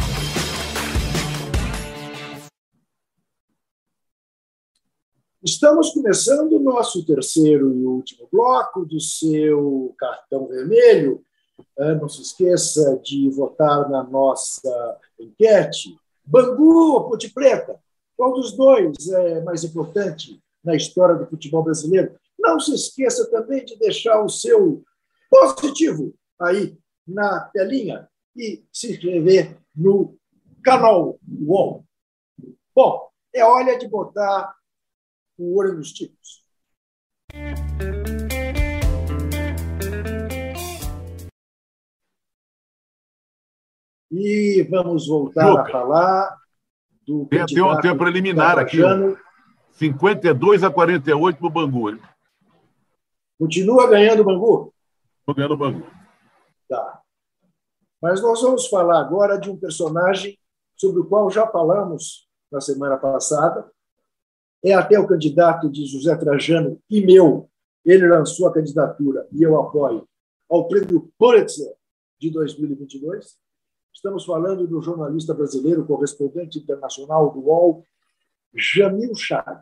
Estamos começando o nosso terceiro e último bloco do seu cartão vermelho. Ah, Não se esqueça de votar na nossa enquete. Bangu ou Ponte Preta? Qual dos dois é mais importante na história do futebol brasileiro? Não se esqueça também de deixar o seu positivo aí na telinha e se inscrever no canal UOL. Bom, é hora de botar o olho nos tipos. E vamos voltar Juca. a falar do Tem, tem, um- candidato tem um preliminar aqui, ó. Tabajano. 52 a 48 para o Bangu. Continua ganhando o Bangu? Tô ganhando o Bangu. Tá. Mas nós vamos falar agora de um personagem sobre o qual já falamos na semana passada. É até o candidato de José Trajano e meu. Ele lançou a candidatura e eu apoio ao prêmio Pulitzer de 2022. Estamos falando do jornalista brasileiro, correspondente internacional do UOL, Jamil Chad,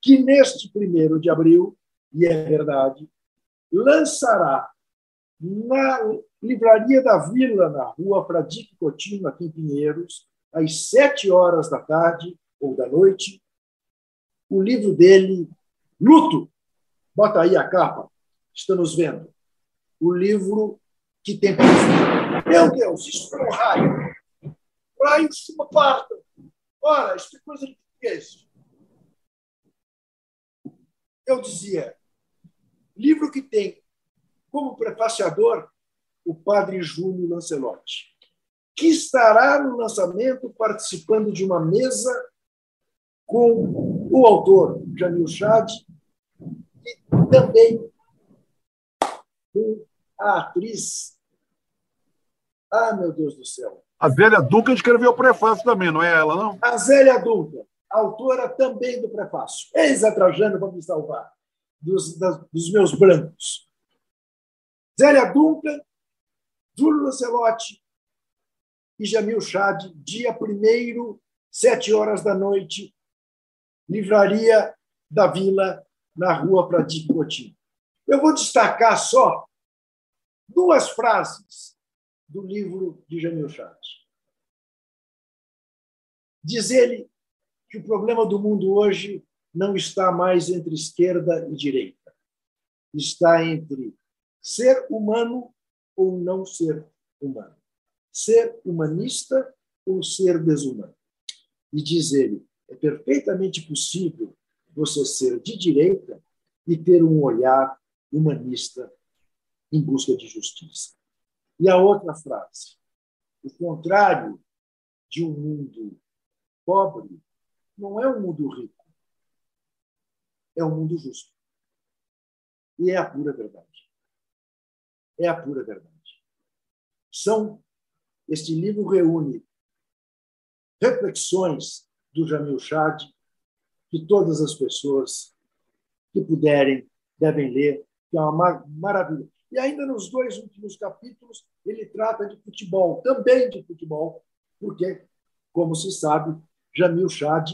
que neste primeiro de abril, e é verdade, lançará na Livraria da Vila, na rua Fradique Coutinho, aqui em Pinheiros, às sete horas da tarde ou da noite, o livro dele, Luto. Bota aí a capa, estamos vendo. O livro que tem Meu Deus, isso foi um raio. Raio uma parta. Ora, isso é coisa de português. Eu dizia, livro que tem como prefaciador o padre Júlio Lancelotti, que estará no lançamento participando de uma mesa com o autor, Jamil Chad, e também com a atriz. Ah, meu Deus do céu! A Zélia Duca escreveu o prefácio também, não é ela, não? A Zélia Duncan, autora também do prefácio. Eis a Trajano para me salvar dos, das- dos meus brancos. Zélia Duncan, Júlio Lancelotti e Jamil Chad, dia 1 sete horas da noite, Livraria da Vila, na rua Fradique Coutinho. Eu vou destacar só duas frases do livro de Jamil Chad. Diz ele que o problema do mundo hoje não está mais entre esquerda e direita. Está entre ser humano ou não ser humano. Ser humanista ou ser desumano. E diz ele, é perfeitamente possível você ser de direita e ter um olhar humanista em busca de justiça. E a outra frase, o contrário de um mundo pobre não é um mundo rico, é um mundo justo. E é a pura verdade. É a pura verdade. São este livro reúne reflexões do Jamil Chad que todas as pessoas que puderem devem ler, que é uma mar- maravilha. E ainda nos dois últimos capítulos ele trata de futebol, também de futebol, porque, como se sabe, Jamil Chad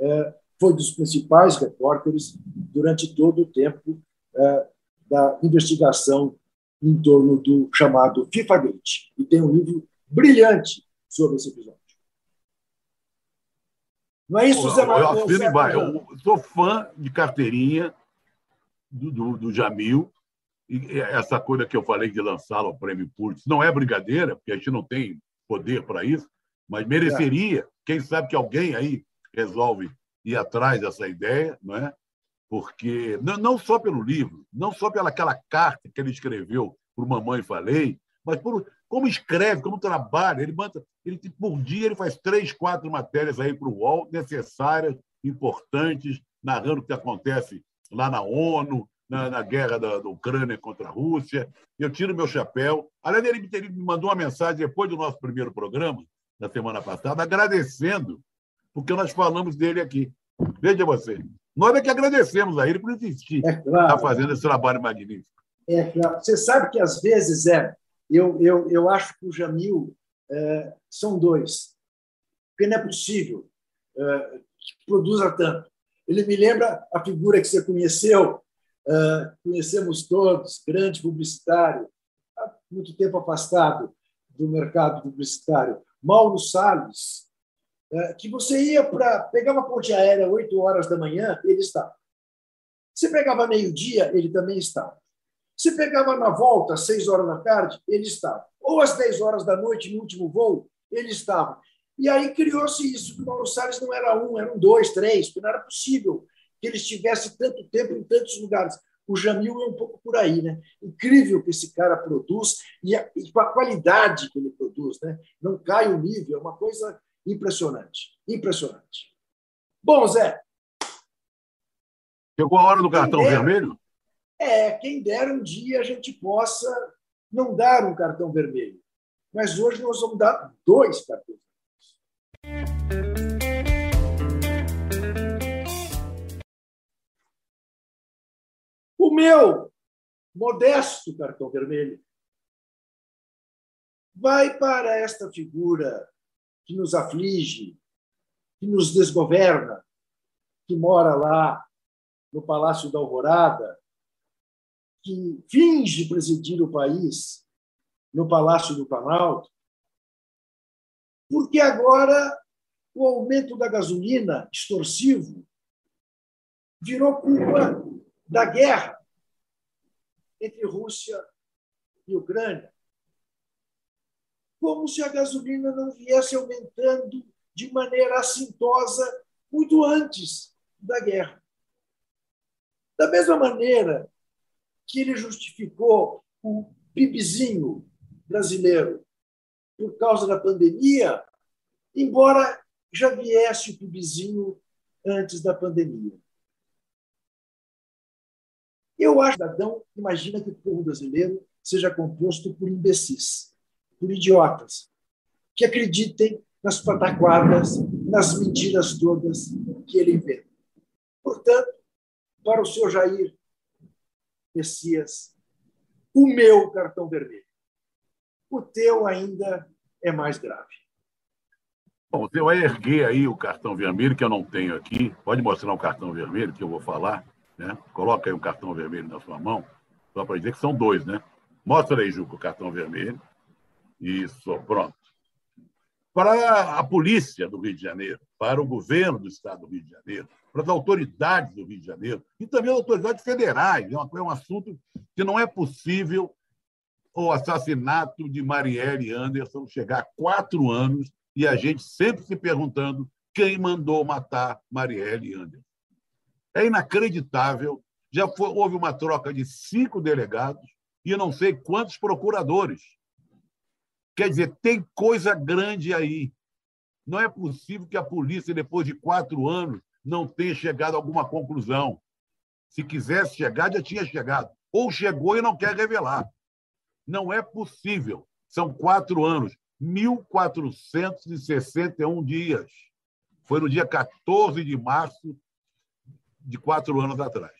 eh, foi dos principais repórteres durante todo o tempo eh, da investigação em torno do chamado FIFA Gate. E tem um livro brilhante sobre esse episódio. Não é isso, Eu, Zé eu embaixo. Manuel? Eu sou fã de carteirinha do, do, do Jamil. E essa coisa que eu falei de lançá-lo ao prêmio Pulitzer não é brincadeira, porque a gente não tem poder para isso, mas mereceria. Quem sabe que alguém aí resolve ir atrás dessa ideia, não é? Porque não, não só pelo livro, não só pela aquela carta que ele escreveu para o Mamãe Falei, mas por como escreve, como trabalha. Ele manda, ele por dia ele faz três, quatro matérias aí para o UOL necessárias, importantes, narrando o que acontece lá na ONU, na, na guerra da, da, Ucrânia contra a Rússia. Eu tiro meu chapéu. Aliás, ele, ele me mandou uma mensagem depois do nosso primeiro programa, na semana passada, agradecendo, porque nós falamos dele aqui. Veja você. Nós é que agradecemos a ele por existir, é claro. Fazendo esse trabalho magnífico. É claro. Você sabe que, às vezes, é, eu, eu, eu acho que o Jamil é, são dois. Porque não é possível é, que produza tanto. Ele me lembra a figura que você conheceu, é, conhecemos todos, grande publicitário, há muito tempo afastado do mercado publicitário, Mauro Salles, que você ia para. pegava a ponte aérea 8 horas da manhã, ele estava. Você pegava meio-dia, ele também estava. Se pegava na volta, às 6 horas da tarde, ele estava. Ou às 10 horas da noite, no último voo, ele estava. E aí criou-se isso, que o Mauro Salles não era um, eram dois, três, porque não era possível que ele estivesse tanto tempo em tantos lugares. O Jamil é um pouco por aí, né? Incrível que esse cara produz e, a, e com a qualidade que ele produz, né? Não cai o nível, é uma coisa impressionante, impressionante. Bom, Zé. Chegou a hora do cartão vermelho? É, quem dera um dia a gente possa não dar um cartão vermelho, mas hoje nós vamos dar dois cartões vermelhos. O meu modesto cartão vermelho vai para esta figura que nos aflige, que nos desgoverna, que mora lá no Palácio da Alvorada, que finge presidir o país no Palácio do Planalto, porque agora o aumento da gasolina extorsivo virou culpa da guerra entre Rússia e Ucrânia. Como se a gasolina não viesse aumentando de maneira assintosa muito antes da guerra. Da mesma maneira que ele justificou o PIBzinho brasileiro por causa da pandemia, embora já viesse o PIBzinho antes da pandemia. Eu acho que o cidadão imagina que o povo brasileiro seja composto por imbecis, por idiotas, que acreditem nas pataquadas, nas mentiras todas que ele inventa. Portanto, para o senhor Jair Messias, o meu cartão vermelho. O teu ainda é mais grave. Bom, vai erguer aí o cartão vermelho, que eu não tenho aqui. Pode mostrar o cartão vermelho que eu vou falar. Né? Coloca aí um cartão vermelho na sua mão, só para dizer que são dois, né? Mostra aí, Juca, o cartão vermelho. Isso, pronto. Para a polícia do Rio de Janeiro, para o governo do Estado do Rio de Janeiro, para as autoridades do Rio de Janeiro e também as autoridades federais. É, é um assunto que não é possível o assassinato de Marielle Anderson chegar a quatro anos e a gente sempre se perguntando quem mandou matar Marielle Anderson. É inacreditável. Já foi, houve uma troca de cinco delegados e não sei quantos procuradores. Quer dizer, tem coisa grande aí. Não é possível que a polícia, depois de quatro anos, não tenha chegado a alguma conclusão. Se quisesse chegar, já tinha chegado. Ou chegou e não quer revelar. Não é possível. São quatro anos, 1.461 dias. Foi no dia 14 de março de quatro anos atrás.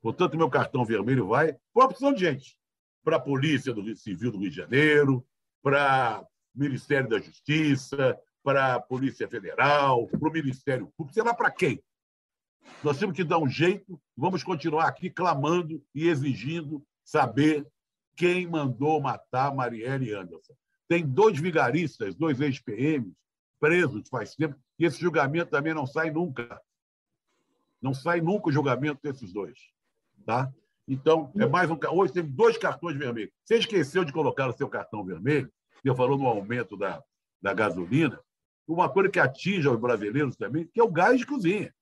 Portanto, meu cartão vermelho vai para opção de gente. Para a Polícia do Civil do Rio de Janeiro, para Ministério da Justiça, para a Polícia Federal, para o Ministério Público, sei lá para quem. Nós temos que dar um jeito, vamos continuar aqui clamando e exigindo saber quem mandou matar Marielle Anderson. Tem dois vigaristas, dois ex-PMs, presos faz tempo, e esse julgamento também não sai nunca. Não sai nunca o julgamento desses dois. Tá? Então, é mais um. Hoje teve dois cartões vermelhos. Você esqueceu de colocar o seu cartão vermelho, eu falou no aumento da, da gasolina, uma coisa que atinge os brasileiros também, que é o gás de cozinha.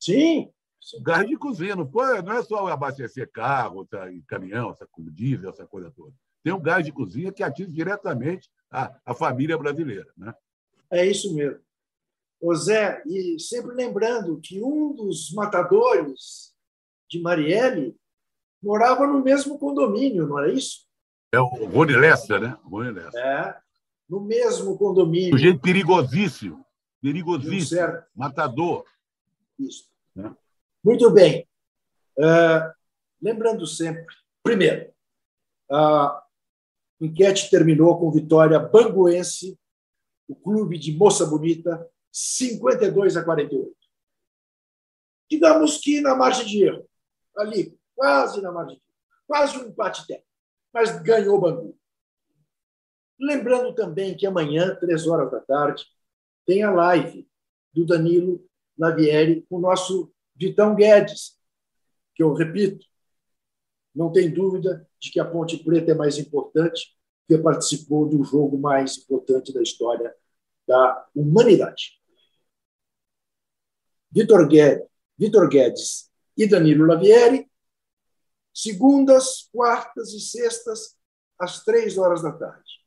Sim. O gás de cozinha. Não, foi, não é só abastecer carro, caminhão, essa, diesel, essa coisa toda. Tem o gás de cozinha que atinge diretamente a, a família brasileira. Né? É isso mesmo. Ô Zé, e sempre lembrando que um dos matadores de Marielle morava no mesmo condomínio, não é isso? É o Rony Lessa, né? Rony Lessa. É, no mesmo condomínio. Sujeito perigosíssimo. Deu Perigosíssimo. certo. Matador. Isso. né? Muito bem. Ah, lembrando sempre, primeiro, a enquete terminou com vitória banguense, o clube de Moça Bonita, 52 a 48. Digamos que na margem de erro, ali, quase na margem de erro, quase um empate técnico, mas ganhou o Bangu. Lembrando também que amanhã, três horas da tarde, tem a live do Danilo Lavieri com o nosso Vitão Guedes, que eu repito, não tem dúvida de que a Ponte Preta é mais importante, porque participou do jogo mais importante da história da humanidade. Vitor Guedes, Vitor Guedes e Danilo Lavieri, segundas, quartas e sextas, às três horas da tarde.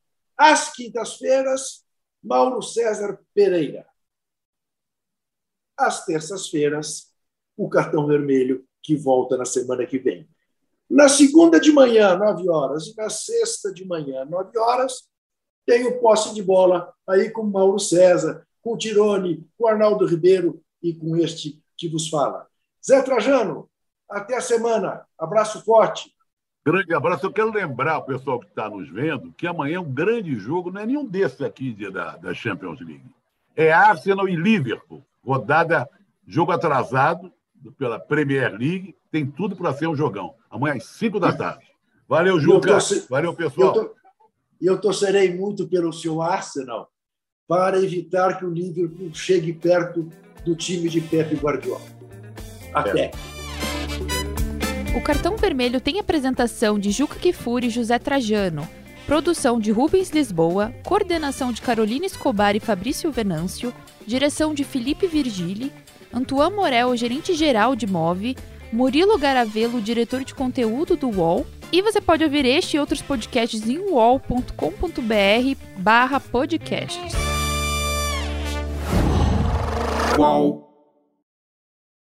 Às quintas-feiras, Mauro César Pereira. Às terças-feiras, o cartão vermelho, que volta na semana que vem. Na segunda de manhã, nove horas, e na sexta de manhã, nove horas, tem o posse de bola aí com Mauro César, com Tirone, com Arnaldo Ribeiro e com este que vos fala. Zé Trajano, até a semana. Abraço forte. Grande abraço. Eu quero lembrar o pessoal que está nos vendo que amanhã é um grande jogo, não é nenhum desses aqui de- da, da Champions League. É Arsenal e Liverpool. Rodada, jogo atrasado pela Premier League. Tem tudo para ser um jogão. Amanhã às 5 da tarde. Valeu, Juca. torce- Valeu, eu, pessoal. to- e eu torcerei muito pelo seu Arsenal para evitar que o Liverpool chegue perto do time de Pepe Guardiola. Até. O cartão vermelho tem apresentação de Juca Kifuri e José Trajano, produção de Rubens Lisboa, coordenação de Carolina Escobar e Fabrício Venâncio, direção de Felipe Virgili, Antoine Morel, gerente-geral de Move, Murilo Garavelo, diretor de conteúdo do UOL, e você pode ouvir este e outros podcasts em uol.com.br barra podcasts. Qual?